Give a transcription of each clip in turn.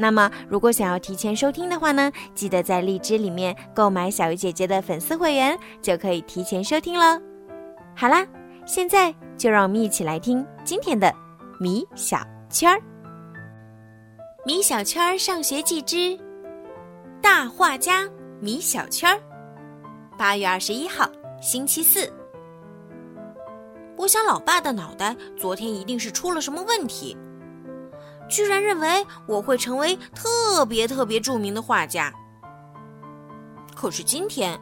那么，如果想要提前收听的话呢，记得在荔枝里面购买小鱼姐姐的粉丝会员，就可以提前收听了。好啦，现在就让我们一起来听今天的米小圈儿。米小圈儿上学记之大画家米小圈儿，八月二十一号，星期四。我想，老爸的脑袋昨天一定是出了什么问题。居然认为我会成为特别特别著名的画家。可是今天，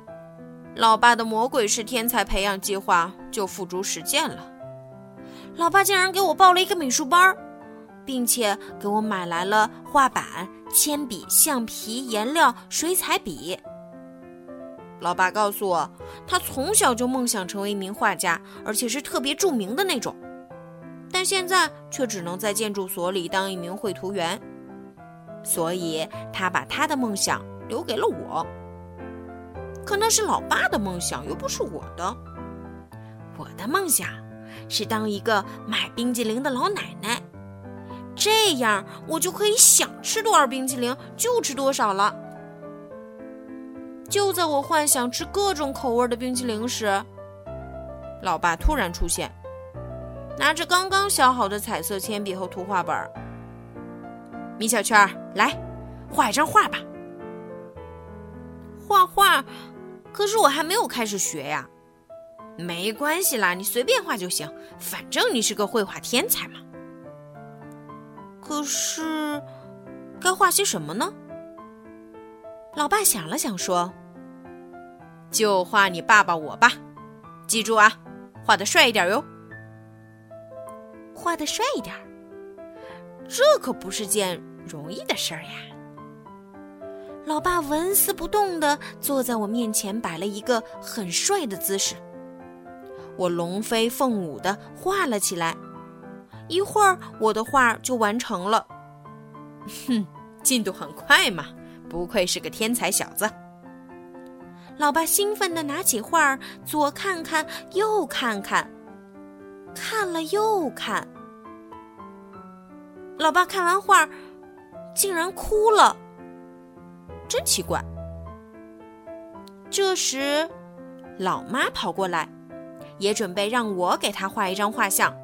老爸的魔鬼式天才培养计划就付诸实践了。老爸竟然给我报了一个美术班，并且给我买来了画板、铅笔、橡皮、颜料、水彩笔。老爸告诉我，他从小就梦想成为一名画家，而且是特别著名的那种。现在却只能在建筑所里当一名绘图员，所以他把他的梦想留给了我。可那是老爸的梦想，又不是我的。我的梦想是当一个卖冰激凌的老奶奶，这样我就可以想吃多少冰激凌就吃多少了。就在我幻想吃各种口味的冰淇淋时，老爸突然出现。拿着刚刚削好的彩色铅笔和图画本，米小圈，来画一张画吧。画画，可是我还没有开始学呀。没关系啦，你随便画就行，反正你是个绘画天才嘛。可是，该画些什么呢？老爸想了想说：“就画你爸爸我吧，记住啊，画的帅一点哟。”画的帅一点儿，这可不是件容易的事儿呀。老爸纹丝不动地坐在我面前，摆了一个很帅的姿势。我龙飞凤舞地画了起来，一会儿我的画就完成了。哼，进度很快嘛，不愧是个天才小子。老爸兴奋地拿起画，左看看，右看看。看了又看，老爸看完画，竟然哭了，真奇怪。这时，老妈跑过来，也准备让我给她画一张画像。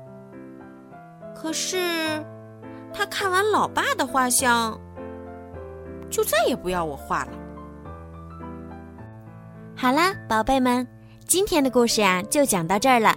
可是，她看完老爸的画像，就再也不要我画了。好啦，宝贝们，今天的故事呀，就讲到这儿了。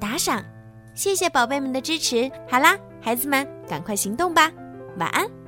打赏，谢谢宝贝们的支持。好啦，孩子们，赶快行动吧，晚安。